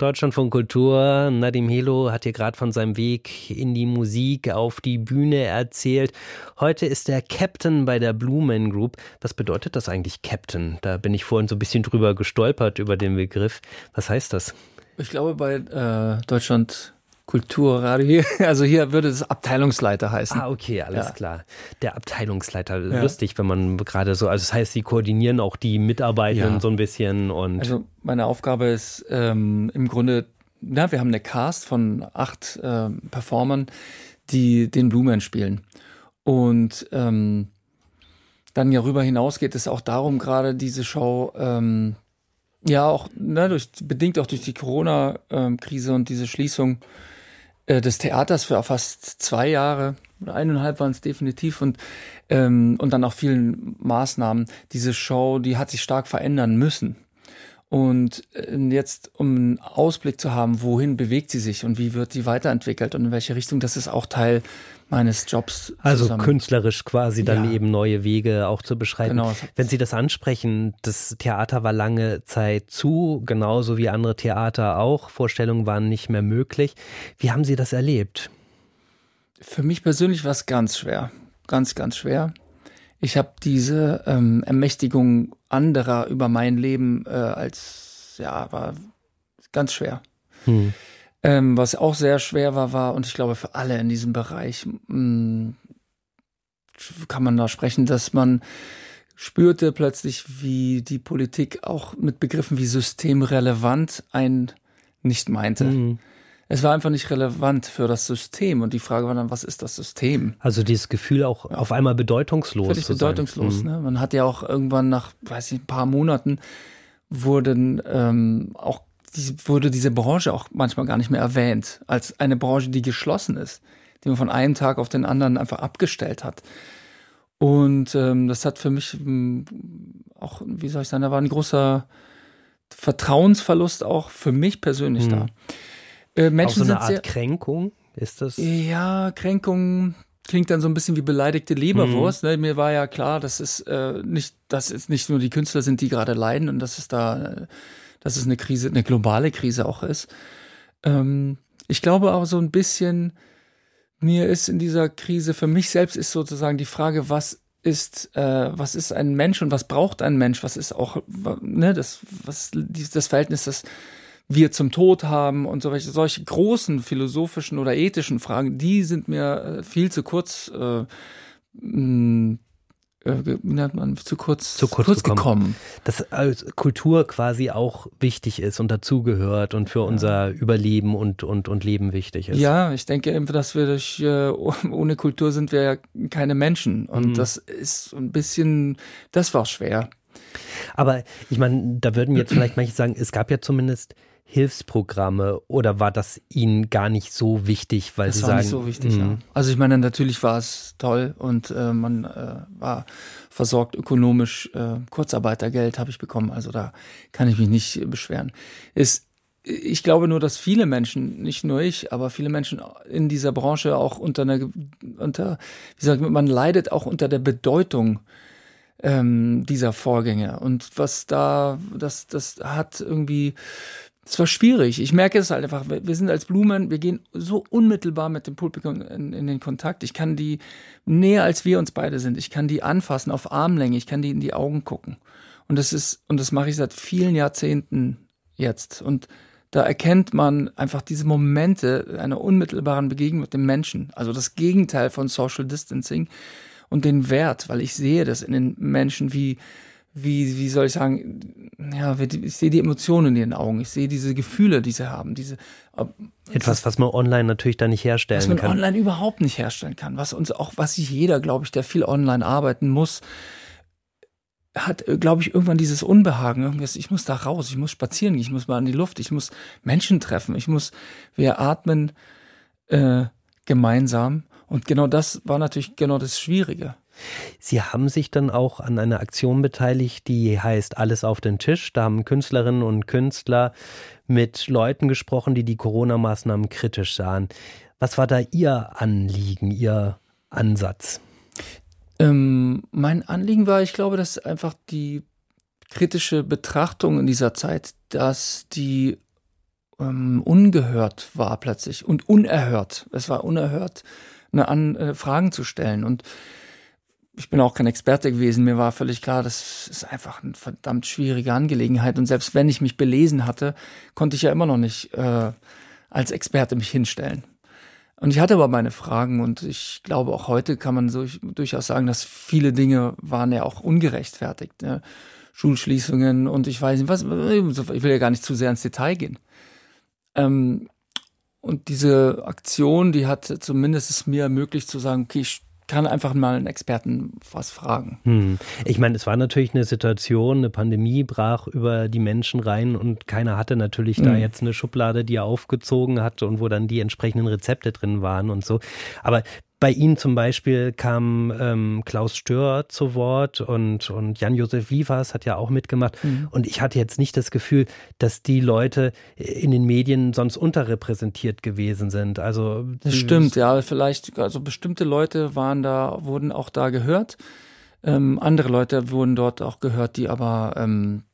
[SPEAKER 2] Deutschland von Kultur. Nadim Helo hat hier gerade von seinem Weg in die Musik auf die Bühne erzählt. Heute ist er Captain bei der Blue Man Group. Was bedeutet das eigentlich Captain? Da bin ich vorhin so ein bisschen drüber gestolpert über den Begriff. Was heißt das?
[SPEAKER 3] Ich glaube, bei äh, Deutschland Kulturradio hier. Also hier würde es Abteilungsleiter heißen.
[SPEAKER 2] Ah, okay, alles ja. klar. Der Abteilungsleiter, ja. lustig, wenn man gerade so, also das heißt, sie koordinieren auch die Mitarbeitenden ja. so ein bisschen und.
[SPEAKER 3] Also meine Aufgabe ist ähm, im Grunde, na, wir haben eine Cast von acht äh, Performern, die den Blumen spielen. Und ähm, dann ja rüber hinaus geht es auch darum, gerade diese Show ähm, ja auch ne, durch, bedingt auch durch die Corona-Krise ähm, und diese Schließung äh, des Theaters für fast zwei Jahre oder eineinhalb waren es definitiv und ähm, und dann auch vielen Maßnahmen. Diese Show, die hat sich stark verändern müssen. Und äh, jetzt, um einen Ausblick zu haben, wohin bewegt sie sich und wie wird sie weiterentwickelt und in welche Richtung, das ist auch Teil meines Jobs.
[SPEAKER 2] Also zusammen. künstlerisch quasi dann ja. eben neue Wege auch zu beschreiten. Genau. Wenn Sie das ansprechen, das Theater war lange Zeit zu, genauso wie andere Theater auch. Vorstellungen waren nicht mehr möglich. Wie haben Sie das erlebt?
[SPEAKER 3] Für mich persönlich war es ganz schwer. Ganz, ganz schwer. Ich habe diese ähm, Ermächtigung anderer über mein Leben äh, als, ja, war ganz schwer. Hm. Ähm, was auch sehr schwer war, war, und ich glaube für alle in diesem Bereich mh, mm, kann man da sprechen, dass man spürte plötzlich, wie die Politik auch mit Begriffen wie systemrelevant ein nicht meinte. Mhm. Es war einfach nicht relevant für das System. Und die Frage war dann, was ist das System?
[SPEAKER 2] Also dieses Gefühl auch ja. auf einmal bedeutungslos.
[SPEAKER 3] Völlig bedeutungslos. Mhm. Ne? Man hat ja auch irgendwann nach, weiß ich, ein paar Monaten wurden ähm, auch die, wurde diese Branche auch manchmal gar nicht mehr erwähnt, als eine Branche, die geschlossen ist, die man von einem Tag auf den anderen einfach abgestellt hat. Und ähm, das hat für mich ähm, auch, wie soll ich sagen, da war ein großer Vertrauensverlust auch für mich persönlich hm. da.
[SPEAKER 2] Äh, Menschen auch so eine Art Kränkung ist das?
[SPEAKER 3] Ja, Kränkung klingt dann so ein bisschen wie beleidigte Leberwurst. Mhm. Ne? Mir war ja klar, dass es äh, nicht, dass es nicht nur die Künstler sind, die gerade leiden und dass es da äh, dass es eine Krise, eine globale Krise auch ist. Ähm, ich glaube auch so ein bisschen, mir ist in dieser Krise, für mich selbst ist sozusagen die Frage, was ist, äh, was ist ein Mensch und was braucht ein Mensch? Was ist auch, ne, das, was, das Verhältnis, das wir zum Tod haben und solche, solche großen philosophischen oder ethischen Fragen, die sind mir äh, viel zu kurz äh, wie nennt man, zu kurz,
[SPEAKER 2] zu kurz, kurz gekommen. Dass Kultur quasi auch wichtig ist und dazugehört und für ja. unser Überleben und, und, und Leben wichtig ist.
[SPEAKER 3] Ja, ich denke eben, dass wir durch, äh, ohne Kultur sind wir ja keine Menschen. Und mhm. das ist ein bisschen, das war schwer.
[SPEAKER 2] Aber ich meine, da würden jetzt vielleicht manche sagen, es gab ja zumindest Hilfsprogramme oder war das Ihnen gar nicht so wichtig, weil das Sie
[SPEAKER 3] war
[SPEAKER 2] sagen,
[SPEAKER 3] nicht so wichtig, ja. Mhm. Also ich meine, natürlich war es toll und äh, man äh, war versorgt ökonomisch. Äh, Kurzarbeitergeld habe ich bekommen, also da kann ich mich nicht beschweren. Es, ich glaube nur, dass viele Menschen, nicht nur ich, aber viele Menschen in dieser Branche auch unter einer, unter, wie sagt man, man leidet auch unter der Bedeutung ähm, dieser Vorgänge. Und was da, das, das hat irgendwie es war schwierig. Ich merke es halt einfach. Wir sind als Blumen, wir gehen so unmittelbar mit dem Publikum in, in, den Kontakt. Ich kann die näher als wir uns beide sind. Ich kann die anfassen auf Armlänge. Ich kann die in die Augen gucken. Und das ist, und das mache ich seit vielen Jahrzehnten jetzt. Und da erkennt man einfach diese Momente einer unmittelbaren Begegnung mit dem Menschen. Also das Gegenteil von Social Distancing und den Wert, weil ich sehe das in den Menschen, wie, wie, wie soll ich sagen, ja, ich sehe die Emotionen in ihren Augen, ich sehe diese Gefühle, die sie haben, diese
[SPEAKER 2] etwas, was man online natürlich da nicht herstellen kann. Was
[SPEAKER 3] man kann. online überhaupt nicht herstellen kann, was uns auch, was sich jeder, glaube ich, der viel online arbeiten muss, hat, glaube ich, irgendwann dieses Unbehagen, irgendwas, ich muss da raus, ich muss spazieren, ich muss mal in die Luft, ich muss Menschen treffen, ich muss, wir atmen äh, gemeinsam. Und genau das war natürlich genau das Schwierige.
[SPEAKER 2] Sie haben sich dann auch an einer Aktion beteiligt, die heißt Alles auf den Tisch. Da haben Künstlerinnen und Künstler mit Leuten gesprochen, die die Corona-Maßnahmen kritisch sahen. Was war da Ihr Anliegen, Ihr Ansatz?
[SPEAKER 3] Ähm, mein Anliegen war, ich glaube, dass einfach die kritische Betrachtung in dieser Zeit, dass die ähm, ungehört war plötzlich und unerhört. Es war unerhört, eine an, äh, Fragen zu stellen und ich bin auch kein Experte gewesen. Mir war völlig klar, das ist einfach eine verdammt schwierige Angelegenheit. Und selbst wenn ich mich belesen hatte, konnte ich ja immer noch nicht äh, als Experte mich hinstellen. Und ich hatte aber meine Fragen und ich glaube, auch heute kann man so, durchaus sagen, dass viele Dinge waren ja auch ungerechtfertigt. Ne? Schulschließungen und ich weiß nicht was, ich will ja gar nicht zu sehr ins Detail gehen. Ähm, und diese Aktion, die hat zumindest es mir ermöglicht zu sagen, okay, ich kann einfach mal einen Experten was fragen.
[SPEAKER 2] Hm. Ich meine, es war natürlich eine Situation, eine Pandemie brach über die Menschen rein und keiner hatte natürlich hm. da jetzt eine Schublade, die er aufgezogen hat und wo dann die entsprechenden Rezepte drin waren und so. Aber bei Ihnen zum Beispiel kam ähm, Klaus Stör zu Wort und, und Jan-Josef Liefers hat ja auch mitgemacht. Mhm. Und ich hatte jetzt nicht das Gefühl, dass die Leute in den Medien sonst unterrepräsentiert gewesen sind. Also
[SPEAKER 3] das stimmt, ja, vielleicht, also bestimmte Leute waren da, wurden auch da gehört. Ähm, andere Leute wurden dort auch gehört, die aber ähm,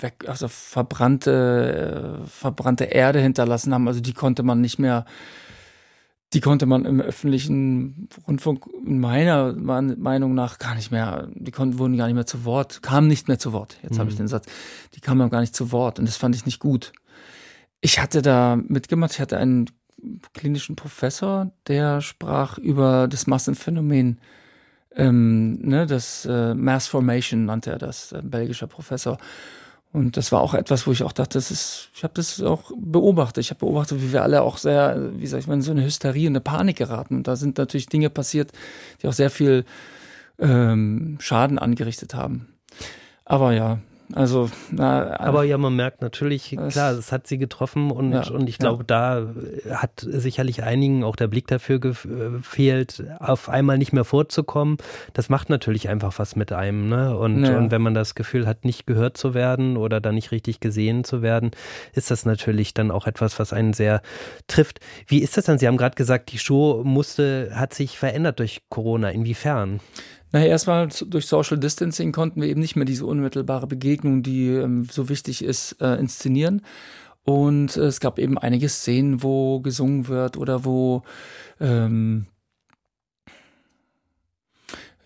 [SPEAKER 3] weg, also verbrannte, äh, verbrannte Erde hinterlassen haben. Also die konnte man nicht mehr die konnte man im öffentlichen Rundfunk meiner Meinung nach gar nicht mehr, die konnten, wurden gar nicht mehr zu Wort, kamen nicht mehr zu Wort. Jetzt mhm. habe ich den Satz, die kamen gar nicht zu Wort und das fand ich nicht gut. Ich hatte da mitgemacht, ich hatte einen klinischen Professor, der sprach über das Massenphänomen, ähm, ne, das äh, Mass Formation nannte er das, ein belgischer Professor. Und das war auch etwas, wo ich auch dachte, das ist, ich habe das auch beobachtet. Ich habe beobachtet, wie wir alle auch sehr, wie sag ich mal, in so eine Hysterie, eine Panik geraten. Und da sind natürlich Dinge passiert, die auch sehr viel ähm, Schaden angerichtet haben. Aber ja, also,
[SPEAKER 2] na, aber ja, man merkt natürlich, klar, es hat sie getroffen und, ja, und ich glaube, ja. da hat sicherlich einigen auch der Blick dafür gefehlt, auf einmal nicht mehr vorzukommen. Das macht natürlich einfach was mit einem, ne? Und, ja. und wenn man das Gefühl hat, nicht gehört zu werden oder da nicht richtig gesehen zu werden, ist das natürlich dann auch etwas, was einen sehr trifft. Wie ist das dann? Sie haben gerade gesagt, die Show musste, hat sich verändert durch Corona. Inwiefern?
[SPEAKER 3] Naja, erstmal durch Social Distancing konnten wir eben nicht mehr diese unmittelbare Begegnung, die ähm, so wichtig ist, äh, inszenieren. Und äh, es gab eben einige Szenen, wo gesungen wird oder wo ähm,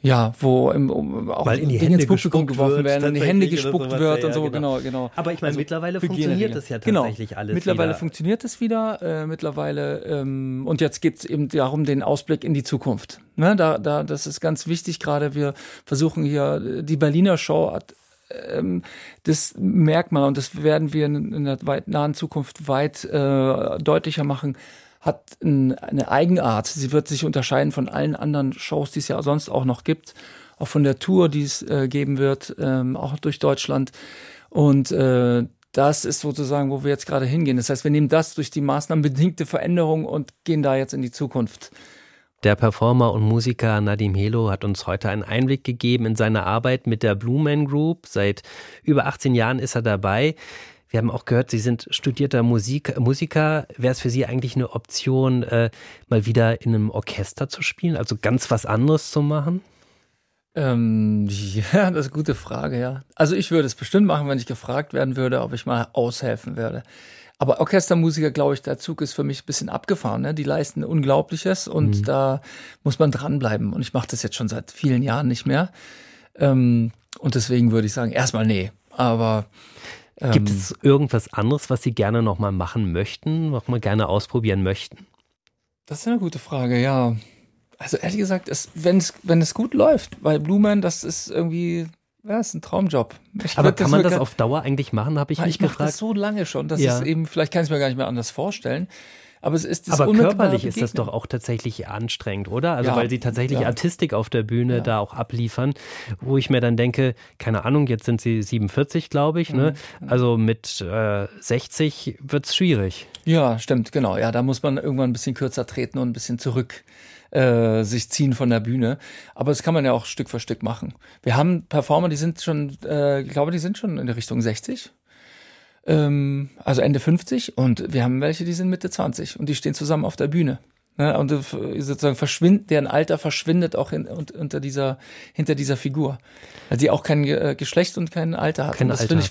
[SPEAKER 3] ja, wo im, um,
[SPEAKER 2] auch Weil in die Dinge Hände ins Publikum
[SPEAKER 3] geworfen werden, in die Hände gespuckt wird und so, ja, genau. genau, genau.
[SPEAKER 2] Aber ich meine, also, mittlerweile funktioniert das ja genau. tatsächlich
[SPEAKER 3] genau.
[SPEAKER 2] alles.
[SPEAKER 3] Mittlerweile wieder. funktioniert es wieder, äh, mittlerweile, ähm, und jetzt geht es eben darum, den Ausblick in die Zukunft. Ne, da, da, das ist ganz wichtig, gerade wir versuchen hier, die Berliner Show hat ähm, das merkt man und das werden wir in, der weit, nahen Zukunft weit äh, deutlicher machen hat ein, eine Eigenart. Sie wird sich unterscheiden von allen anderen Shows, die es ja sonst auch noch gibt, auch von der Tour, die es äh, geben wird, ähm, auch durch Deutschland. Und äh, das ist sozusagen, wo wir jetzt gerade hingehen. Das heißt, wir nehmen das durch die maßnahmenbedingte Veränderung und gehen da jetzt in die Zukunft.
[SPEAKER 2] Der Performer und Musiker Nadim Helo hat uns heute einen Einblick gegeben in seine Arbeit mit der Blue Man Group. Seit über 18 Jahren ist er dabei. Wir haben auch gehört, Sie sind studierter Musik, Musiker. Wäre es für Sie eigentlich eine Option, äh, mal wieder in einem Orchester zu spielen, also ganz was anderes zu machen?
[SPEAKER 3] Ähm, ja, das ist eine gute Frage, ja. Also ich würde es bestimmt machen, wenn ich gefragt werden würde, ob ich mal aushelfen würde. Aber Orchestermusiker, glaube ich, der Zug ist für mich ein bisschen abgefahren. Ne? Die leisten Unglaubliches und mhm. da muss man dranbleiben. Und ich mache das jetzt schon seit vielen Jahren nicht mehr. Ähm, und deswegen würde ich sagen, erstmal nee. Aber
[SPEAKER 2] Gibt ähm, es irgendwas anderes, was Sie gerne nochmal machen möchten, was mal gerne ausprobieren möchten?
[SPEAKER 3] Das ist eine gute Frage, ja. Also ehrlich gesagt, es, wenn, es, wenn es gut läuft, weil Blumen, das ist irgendwie, ja, ist ein Traumjob.
[SPEAKER 2] Ich Aber kann man das auf Dauer eigentlich machen, habe ich
[SPEAKER 3] mich
[SPEAKER 2] ich gefragt. Ich mache
[SPEAKER 3] das so lange schon, dass ja. es eben, vielleicht kann ich es mir gar nicht mehr anders vorstellen. Aber es ist
[SPEAKER 2] das Aber körperlich ist das doch auch tatsächlich anstrengend, oder? Also ja, weil sie tatsächlich ja. Artistik auf der Bühne ja. da auch abliefern, wo ich mir dann denke, keine Ahnung, jetzt sind sie 47, glaube ich, ne? Mhm. Also mit äh, 60 es schwierig.
[SPEAKER 3] Ja, stimmt, genau. Ja, da muss man irgendwann ein bisschen kürzer treten und ein bisschen zurück äh, sich ziehen von der Bühne. Aber das kann man ja auch Stück für Stück machen. Wir haben Performer, die sind schon, äh, ich glaube, die sind schon in der Richtung 60 ähm, also Ende 50 und wir haben welche, die sind Mitte 20 und die stehen zusammen auf der Bühne. Ne? Und sozusagen verschwindet, deren Alter verschwindet auch in, unter dieser, hinter dieser Figur. Weil sie auch kein äh, Geschlecht und kein Alter hat.
[SPEAKER 2] Kein Alter ich,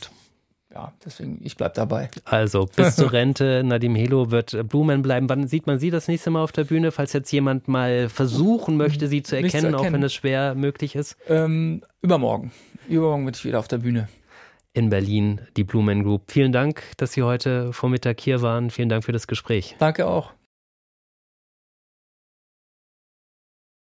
[SPEAKER 3] ja, deswegen, ich bleib dabei.
[SPEAKER 2] Also, bis zur Rente, Nadim Helo wird Blumen bleiben. Wann sieht man sie das nächste Mal auf der Bühne, falls jetzt jemand mal versuchen möchte, sie zu erkennen, zu erkennen. auch wenn es schwer möglich ist?
[SPEAKER 3] Ähm, übermorgen. Übermorgen bin ich wieder auf der Bühne
[SPEAKER 2] in Berlin, die Blumen Group. Vielen Dank, dass Sie heute Vormittag hier waren. Vielen Dank für das Gespräch.
[SPEAKER 3] Danke auch.